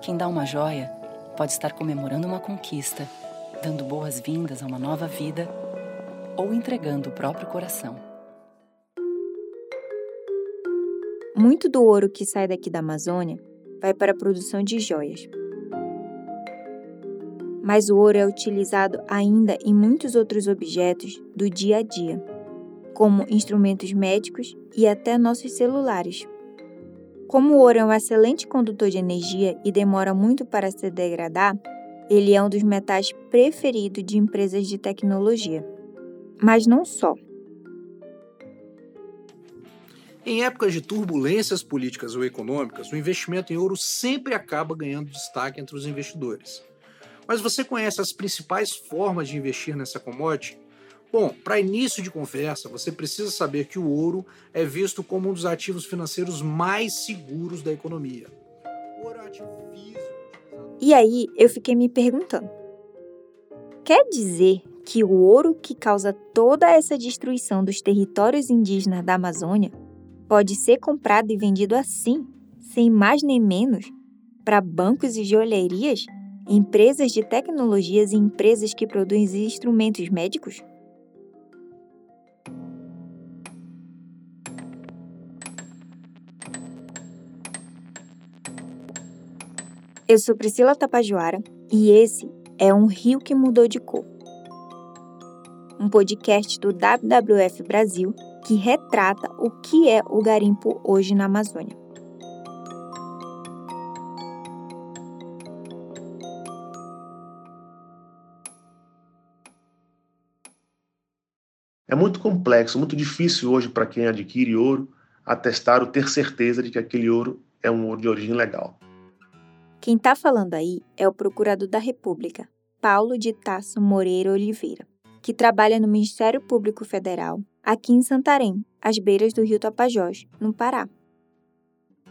Quem dá uma joia pode estar comemorando uma conquista, dando boas-vindas a uma nova vida ou entregando o próprio coração. Muito do ouro que sai daqui da Amazônia vai para a produção de joias. Mas o ouro é utilizado ainda em muitos outros objetos do dia a dia, como instrumentos médicos e até nossos celulares. Como o ouro é um excelente condutor de energia e demora muito para se degradar, ele é um dos metais preferidos de empresas de tecnologia. Mas não só. Em épocas de turbulências políticas ou econômicas, o investimento em ouro sempre acaba ganhando destaque entre os investidores. Mas você conhece as principais formas de investir nessa commodity? Bom, para início de conversa, você precisa saber que o ouro é visto como um dos ativos financeiros mais seguros da economia. É. E aí eu fiquei me perguntando: quer dizer que o ouro que causa toda essa destruição dos territórios indígenas da Amazônia pode ser comprado e vendido assim, sem mais nem menos, para bancos e joalherias, empresas de tecnologias e empresas que produzem instrumentos médicos? Eu sou Priscila Tapajoara e esse é Um Rio que Mudou de Cor. Um podcast do WWF Brasil que retrata o que é o garimpo hoje na Amazônia. É muito complexo, muito difícil hoje para quem adquire ouro atestar ou ter certeza de que aquele ouro é um ouro de origem legal. Quem está falando aí é o Procurador da República, Paulo de Tasso Moreira Oliveira, que trabalha no Ministério Público Federal aqui em Santarém, às beiras do rio Tapajós, no Pará.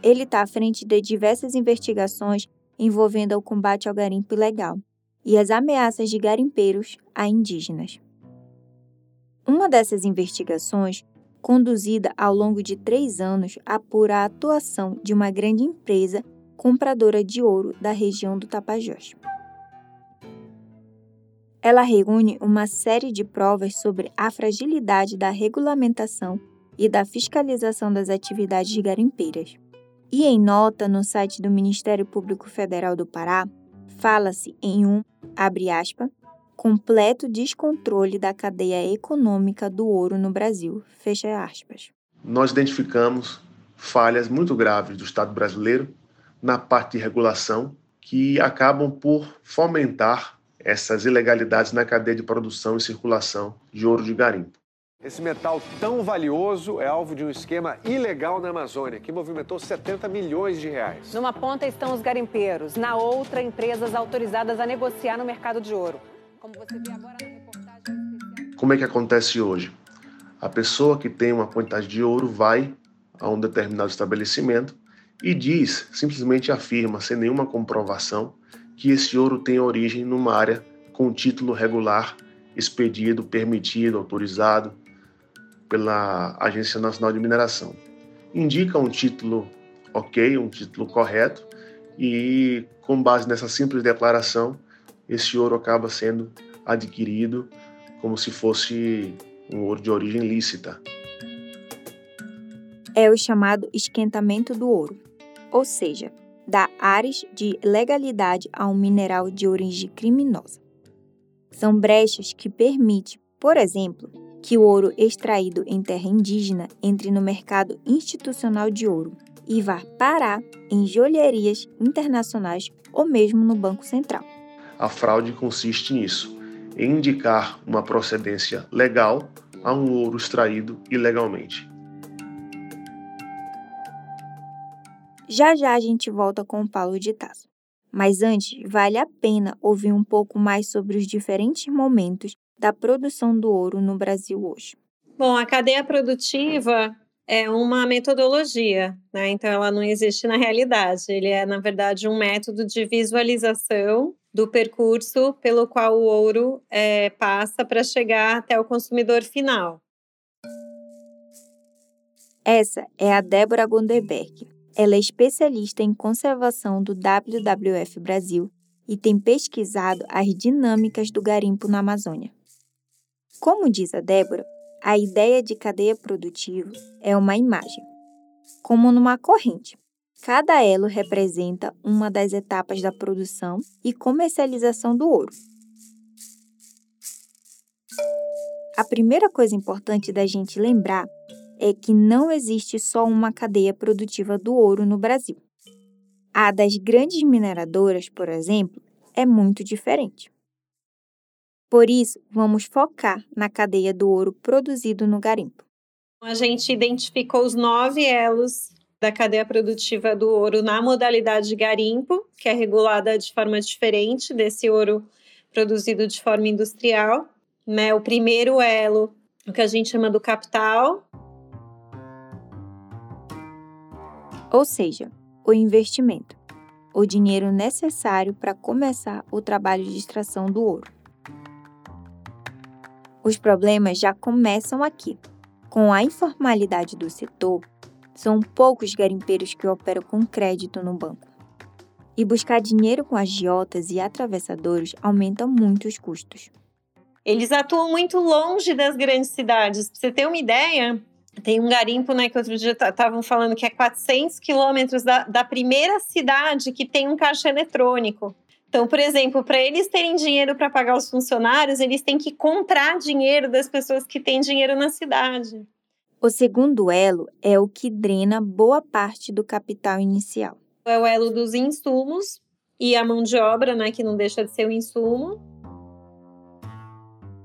Ele está à frente de diversas investigações envolvendo o combate ao garimpo ilegal e as ameaças de garimpeiros a indígenas. Uma dessas investigações, conduzida ao longo de três anos, apura a atuação de uma grande empresa compradora de ouro da região do Tapajós. Ela reúne uma série de provas sobre a fragilidade da regulamentação e da fiscalização das atividades garimpeiras. E em nota no site do Ministério Público Federal do Pará, fala-se em um, abre aspas, completo descontrole da cadeia econômica do ouro no Brasil, fecha aspas. Nós identificamos falhas muito graves do Estado brasileiro na parte de regulação que acabam por fomentar essas ilegalidades na cadeia de produção e circulação de ouro de garimpo. Esse metal tão valioso é alvo de um esquema ilegal na Amazônia, que movimentou 70 milhões de reais. Numa ponta estão os garimpeiros, na outra, empresas autorizadas a negociar no mercado de ouro. Como você vê agora na reportagem Como é que acontece hoje? A pessoa que tem uma quantidade de ouro vai a um determinado estabelecimento e diz, simplesmente afirma, sem nenhuma comprovação, que esse ouro tem origem numa área com título regular, expedido, permitido, autorizado pela Agência Nacional de Mineração. Indica um título ok, um título correto, e com base nessa simples declaração, esse ouro acaba sendo adquirido como se fosse um ouro de origem lícita. É o chamado esquentamento do ouro, ou seja, dá ares de legalidade a um mineral de origem criminosa. São brechas que permitem, por exemplo, que o ouro extraído em terra indígena entre no mercado institucional de ouro e vá parar em joalherias internacionais ou mesmo no Banco Central. A fraude consiste nisso, em indicar uma procedência legal a um ouro extraído ilegalmente. Já já a gente volta com o Paulo de Tasso. Mas antes, vale a pena ouvir um pouco mais sobre os diferentes momentos da produção do ouro no Brasil hoje. Bom, a cadeia produtiva é uma metodologia, né? Então ela não existe na realidade. Ele é, na verdade, um método de visualização do percurso pelo qual o ouro é, passa para chegar até o consumidor final. Essa é a Débora Gonderberg, ela é especialista em conservação do WWF Brasil e tem pesquisado as dinâmicas do garimpo na Amazônia. Como diz a Débora, a ideia de cadeia produtiva é uma imagem, como numa corrente. Cada elo representa uma das etapas da produção e comercialização do ouro. A primeira coisa importante da gente lembrar é que não existe só uma cadeia produtiva do ouro no Brasil. A das grandes mineradoras, por exemplo, é muito diferente. Por isso, vamos focar na cadeia do ouro produzido no garimpo. A gente identificou os nove elos da cadeia produtiva do ouro na modalidade de garimpo, que é regulada de forma diferente desse ouro produzido de forma industrial. Né? O primeiro elo, o que a gente chama do capital, ou seja, o investimento, o dinheiro necessário para começar o trabalho de extração do ouro. Os problemas já começam aqui. Com a informalidade do setor, são poucos garimpeiros que operam com crédito no banco. E buscar dinheiro com agiotas e atravessadores aumenta muito os custos. Eles atuam muito longe das grandes cidades. Pra você ter uma ideia, tem um garimpo, né, que outro dia estavam falando que é 400 quilômetros da, da primeira cidade que tem um caixa eletrônico. Então, por exemplo, para eles terem dinheiro para pagar os funcionários, eles têm que comprar dinheiro das pessoas que têm dinheiro na cidade. O segundo elo é o que drena boa parte do capital inicial. É o elo dos insumos e a mão de obra, né, que não deixa de ser o insumo.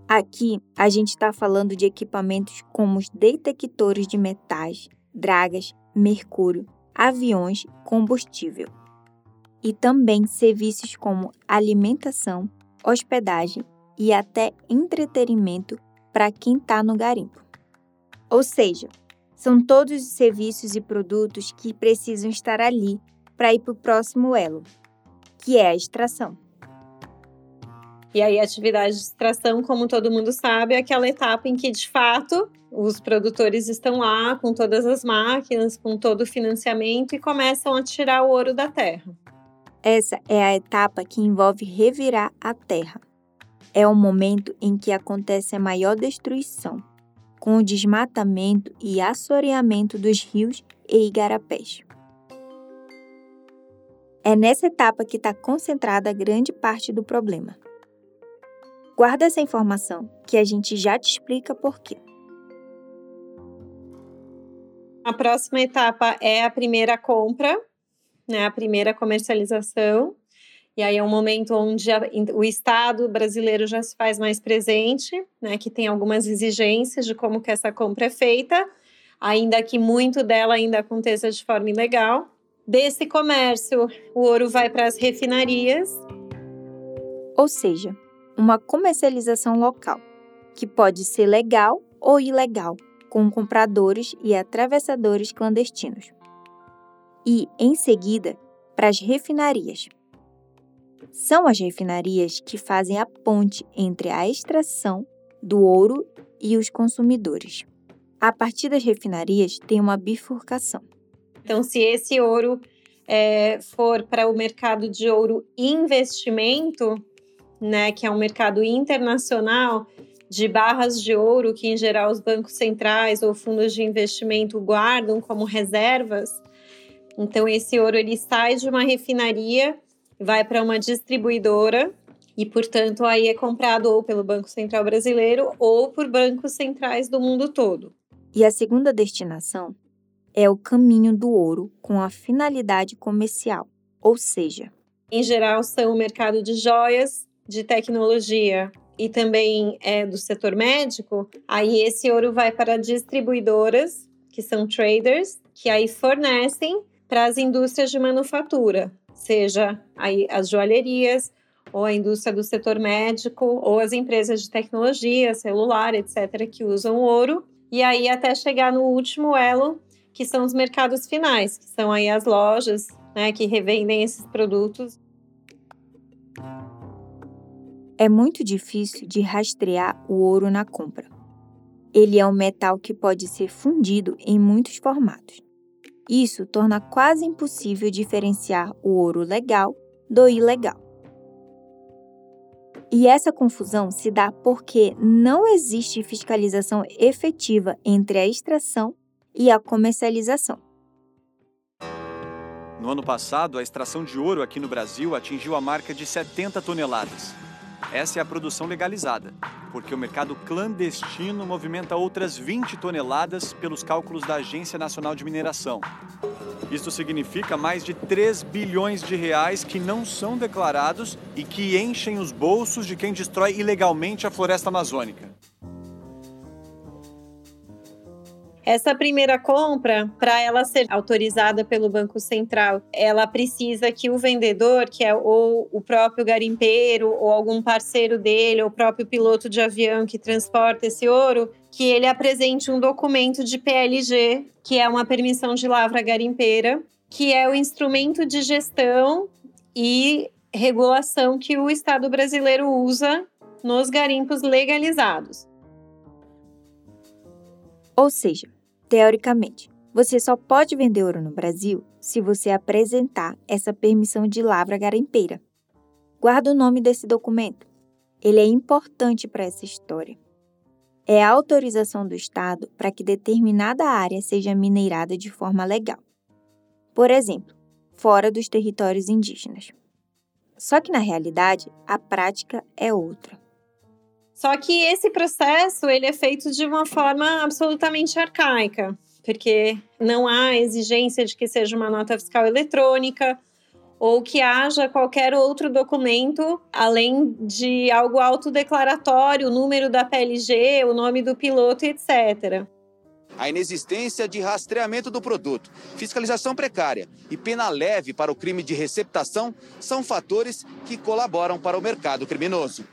Aqui, a gente está falando de equipamentos como os detectores de metais, dragas, mercúrio, aviões, combustível. E também serviços como alimentação, hospedagem e até entretenimento para quem está no garimpo. Ou seja, são todos os serviços e produtos que precisam estar ali para ir para o próximo elo, que é a extração. E aí, a atividade de extração, como todo mundo sabe, é aquela etapa em que, de fato, os produtores estão lá com todas as máquinas, com todo o financiamento e começam a tirar o ouro da terra. Essa é a etapa que envolve revirar a terra. É o momento em que acontece a maior destruição, com o desmatamento e assoreamento dos rios e igarapés. É nessa etapa que está concentrada grande parte do problema. Guarda essa informação, que a gente já te explica por quê. A próxima etapa é a primeira compra, né, a primeira comercialização. E aí é um momento onde a, o Estado brasileiro já se faz mais presente, né, que tem algumas exigências de como que essa compra é feita, ainda que muito dela ainda aconteça de forma ilegal. Desse comércio, o ouro vai para as refinarias. Ou seja, uma comercialização local, que pode ser legal ou ilegal, com compradores e atravessadores clandestinos. E, em seguida, para as refinarias. São as refinarias que fazem a ponte entre a extração do ouro e os consumidores. A partir das refinarias tem uma bifurcação. Então, se esse ouro é, for para o mercado de ouro investimento, né, que é um mercado internacional de barras de ouro que em geral os bancos centrais ou fundos de investimento guardam como reservas. Então esse ouro ele sai de uma refinaria, vai para uma distribuidora e, portanto, aí é comprado ou pelo Banco Central Brasileiro ou por bancos centrais do mundo todo. E a segunda destinação é o caminho do ouro com a finalidade comercial, ou seja, em geral são o mercado de joias, de tecnologia e também é do setor médico, aí esse ouro vai para distribuidoras, que são traders, que aí fornecem para as indústrias de manufatura, seja aí as joalherias, ou a indústria do setor médico, ou as empresas de tecnologia, celular, etc., que usam ouro, e aí até chegar no último elo, que são os mercados finais, que são aí as lojas né, que revendem esses produtos é muito difícil de rastrear o ouro na compra. Ele é um metal que pode ser fundido em muitos formatos. Isso torna quase impossível diferenciar o ouro legal do ilegal. E essa confusão se dá porque não existe fiscalização efetiva entre a extração e a comercialização. No ano passado, a extração de ouro aqui no Brasil atingiu a marca de 70 toneladas. Essa é a produção legalizada, porque o mercado clandestino movimenta outras 20 toneladas pelos cálculos da Agência Nacional de Mineração. Isso significa mais de 3 bilhões de reais que não são declarados e que enchem os bolsos de quem destrói ilegalmente a floresta amazônica. Essa primeira compra, para ela ser autorizada pelo Banco Central, ela precisa que o vendedor, que é ou o próprio garimpeiro, ou algum parceiro dele, ou o próprio piloto de avião que transporta esse ouro, que ele apresente um documento de PLG, que é uma permissão de lavra garimpeira, que é o instrumento de gestão e regulação que o Estado brasileiro usa nos garimpos legalizados. Ou seja, teoricamente, você só pode vender ouro no Brasil se você apresentar essa permissão de lavra garimpeira. Guarda o nome desse documento. Ele é importante para essa história é a autorização do Estado para que determinada área seja minerada de forma legal. Por exemplo, fora dos territórios indígenas. Só que na realidade, a prática é outra. Só que esse processo ele é feito de uma forma absolutamente arcaica, porque não há exigência de que seja uma nota fiscal eletrônica, ou que haja qualquer outro documento além de algo autodeclaratório, o número da PLG, o nome do piloto, etc. A inexistência de rastreamento do produto, fiscalização precária e pena leve para o crime de receptação são fatores que colaboram para o mercado criminoso.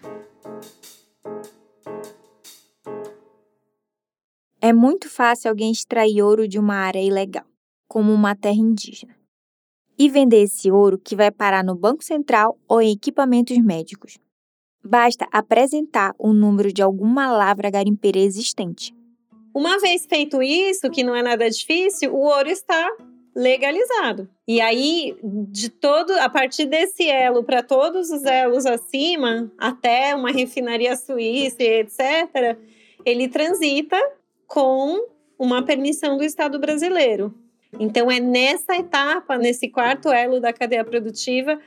É muito fácil alguém extrair ouro de uma área ilegal, como uma terra indígena e vender esse ouro que vai parar no Banco Central ou em equipamentos médicos. Basta apresentar o número de alguma lavra garimpeira existente. Uma vez feito isso, que não é nada difícil, o ouro está legalizado. E aí, de todo, a partir desse elo para todos os elos acima, até uma refinaria suíça, etc., ele transita com uma permissão do Estado brasileiro. Então, é nessa etapa, nesse quarto elo da cadeia produtiva,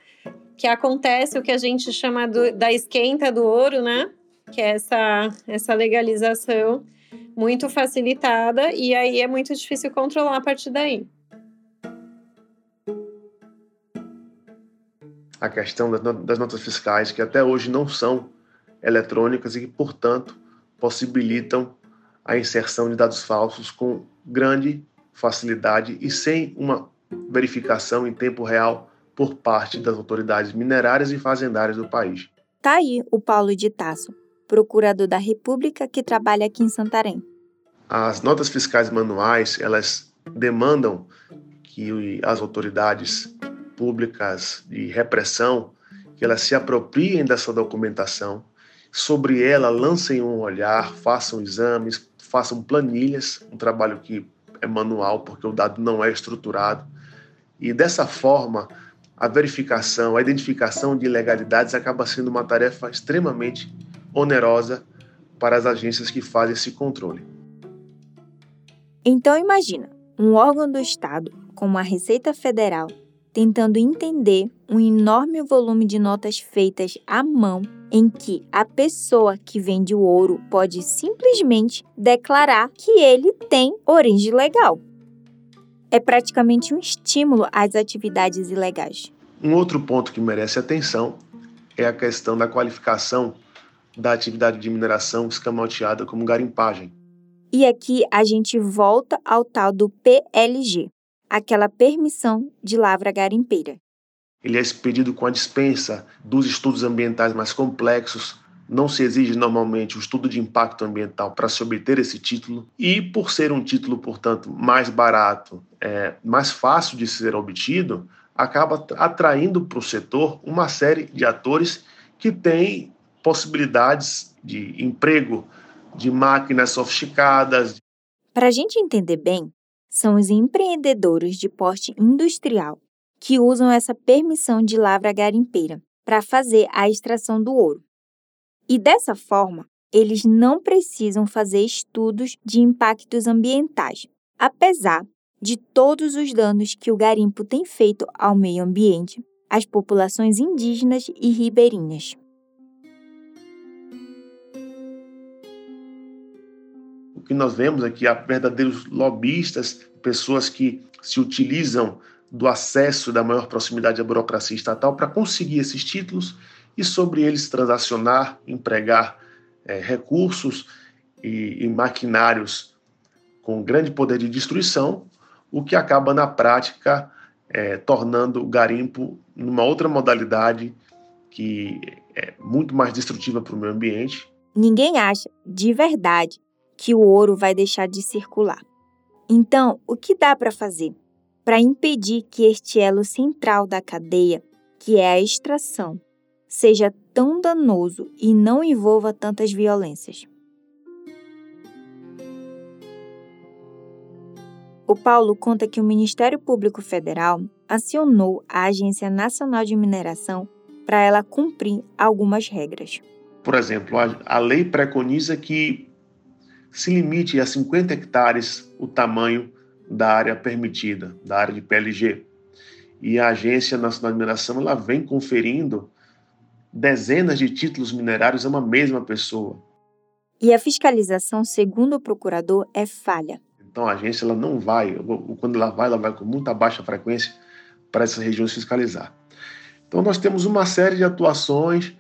que acontece o que a gente chama do, da esquenta do ouro, né? Que é essa, essa legalização muito facilitada, e aí é muito difícil controlar a partir daí. A questão das notas fiscais, que até hoje não são eletrônicas e que, portanto, possibilitam a inserção de dados falsos com grande facilidade e sem uma verificação em tempo real por parte das autoridades minerárias e fazendárias do país. Tá aí o Paulo de Tasso, procurador da República que trabalha aqui em Santarém. As notas fiscais manuais, elas demandam que as autoridades públicas de repressão que elas se apropriem dessa documentação, sobre ela lancem um olhar, façam exames, façam planilhas, um trabalho que é manual, porque o dado não é estruturado. E dessa forma, a verificação, a identificação de ilegalidades acaba sendo uma tarefa extremamente onerosa para as agências que fazem esse controle. Então imagina, um órgão do Estado, como a Receita Federal, tentando entender um enorme volume de notas feitas à mão em que a pessoa que vende o ouro pode simplesmente declarar que ele tem origem legal. É praticamente um estímulo às atividades ilegais. Um outro ponto que merece atenção é a questão da qualificação da atividade de mineração escamoteada como garimpagem. E aqui a gente volta ao tal do PLG, aquela permissão de lavra garimpeira. Ele é expedido com a dispensa dos estudos ambientais mais complexos. Não se exige normalmente o estudo de impacto ambiental para se obter esse título, e por ser um título, portanto, mais barato, é, mais fácil de ser obtido, acaba atraindo para o setor uma série de atores que têm possibilidades de emprego de máquinas sofisticadas. Para a gente entender bem, são os empreendedores de porte industrial que usam essa permissão de lavra garimpeira para fazer a extração do ouro. E dessa forma, eles não precisam fazer estudos de impactos ambientais, apesar de todos os danos que o garimpo tem feito ao meio ambiente, às populações indígenas e ribeirinhas. O que nós vemos aqui é verdadeiros lobistas, pessoas que se utilizam do acesso da maior proximidade à burocracia estatal para conseguir esses títulos e sobre eles transacionar, empregar é, recursos e, e maquinários com grande poder de destruição, o que acaba na prática é, tornando o garimpo numa outra modalidade que é muito mais destrutiva para o meio ambiente. Ninguém acha, de verdade, que o ouro vai deixar de circular. Então, o que dá para fazer para impedir que este elo central da cadeia, que é a extração, seja tão danoso e não envolva tantas violências? O Paulo conta que o Ministério Público Federal acionou a Agência Nacional de Mineração para ela cumprir algumas regras. Por exemplo, a, lei preconiza que se limite a 50 hectares o tamanho da área permitida, da área de PLG. E a Agência Nacional de Mineração ela vem conferindo dezenas de títulos minerários a uma mesma pessoa. E a fiscalização, segundo o procurador, é falha. Então a agência ela não vai, quando ela vai, ela vai com muita baixa frequência para essas regiões fiscalizar. Então nós temos uma série de atuações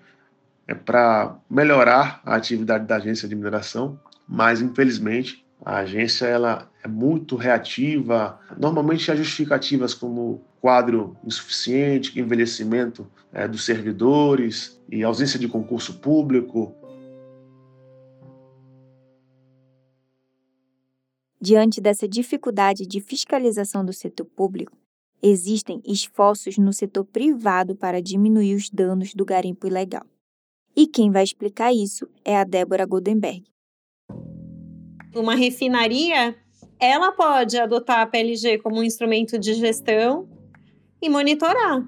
é, para melhorar a atividade da agência de mineração, mas infelizmente a agência ela é muito reativa. Normalmente há justificativas como quadro insuficiente, envelhecimento é, dos servidores e ausência de concurso público. Diante dessa dificuldade de fiscalização do setor público, existem esforços no setor privado para diminuir os danos do garimpo ilegal. E quem vai explicar isso é a Débora Goldenberg. Uma refinaria, ela pode adotar a PLG como um instrumento de gestão e monitorar.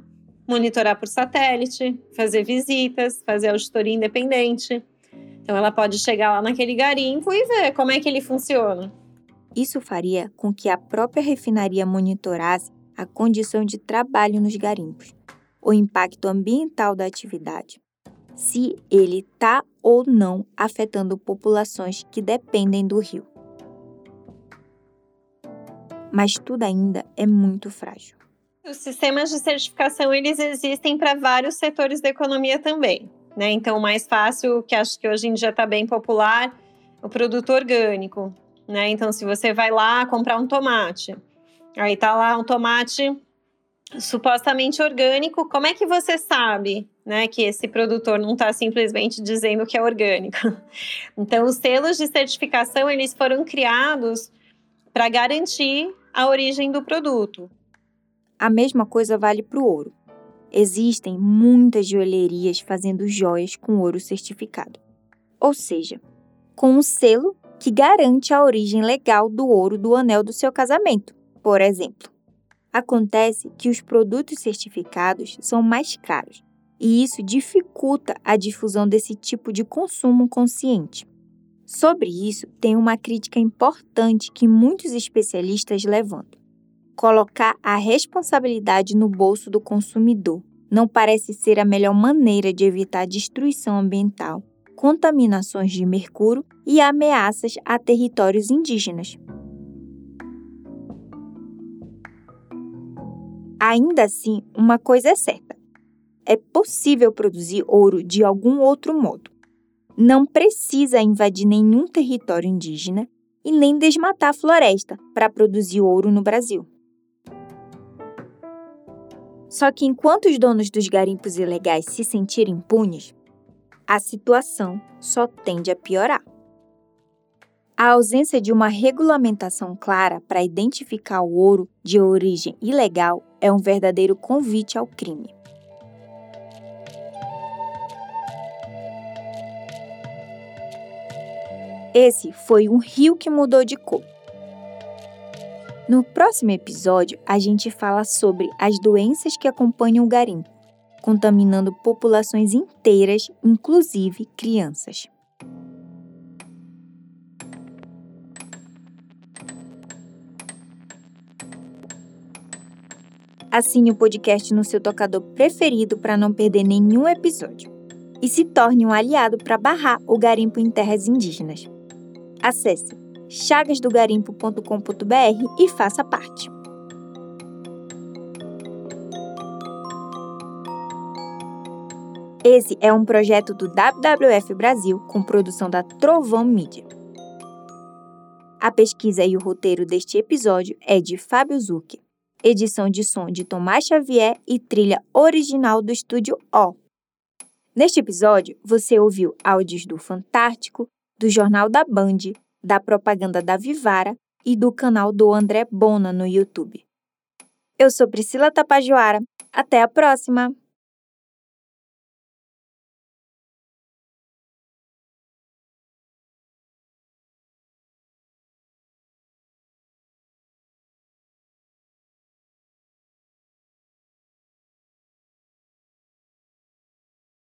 Monitorar por satélite, fazer visitas, fazer auditoria independente. Então ela pode chegar lá naquele garimpo e ver como é que ele funciona. Isso faria com que a própria refinaria monitorasse a condição de trabalho nos garimpos, o impacto ambiental da atividade, se ele está ou não afetando populações que dependem do rio. Mas tudo ainda é muito frágil. Os sistemas de certificação eles existem para vários setores da economia também, né? Então, o mais fácil, que acho que hoje em dia está bem popular, o produto orgânico, né? Então, se você vai lá comprar um tomate, aí tá lá um tomate supostamente orgânico, como é que você sabe, né, que esse produtor não está simplesmente dizendo que é orgânico? Então, os selos de certificação eles foram criados para garantir a origem do produto. A mesma coisa vale para o ouro. Existem muitas joalherias fazendo joias com ouro certificado, ou seja, com um selo que garante a origem legal do ouro do anel do seu casamento, por exemplo. Acontece que os produtos certificados são mais caros e isso dificulta a difusão desse tipo de consumo consciente. Sobre isso, tem uma crítica importante que muitos especialistas levantam. Colocar a responsabilidade no bolso do consumidor não parece ser a melhor maneira de evitar destruição ambiental contaminações de mercúrio e ameaças a territórios indígenas. Ainda assim, uma coisa é certa: é possível produzir ouro de algum outro modo. Não precisa invadir nenhum território indígena e nem desmatar a floresta para produzir ouro no Brasil. Só que enquanto os donos dos garimpos ilegais se sentirem impunes, a situação só tende a piorar. A ausência de uma regulamentação clara para identificar o ouro de origem ilegal é um verdadeiro convite ao crime. Esse foi um rio que mudou de cor. No próximo episódio, a gente fala sobre as doenças que acompanham o garimpo, contaminando populações inteiras, inclusive crianças. Assine o podcast no seu tocador preferido para não perder nenhum episódio. E se torne um aliado para barrar o garimpo em terras indígenas. Acesse chagasdogarimpo.com.br e faça parte. Esse é um projeto do WWF Brasil com produção da Trovão Mídia. A pesquisa e o roteiro deste episódio é de Fábio Zucchi edição de som de Tomás Xavier e trilha original do estúdio O. Neste episódio, você ouviu áudios do Fantástico, do Jornal da Band, da propaganda da Vivara e do canal do André Bona no YouTube. Eu sou Priscila Tapajoara. Até a próxima!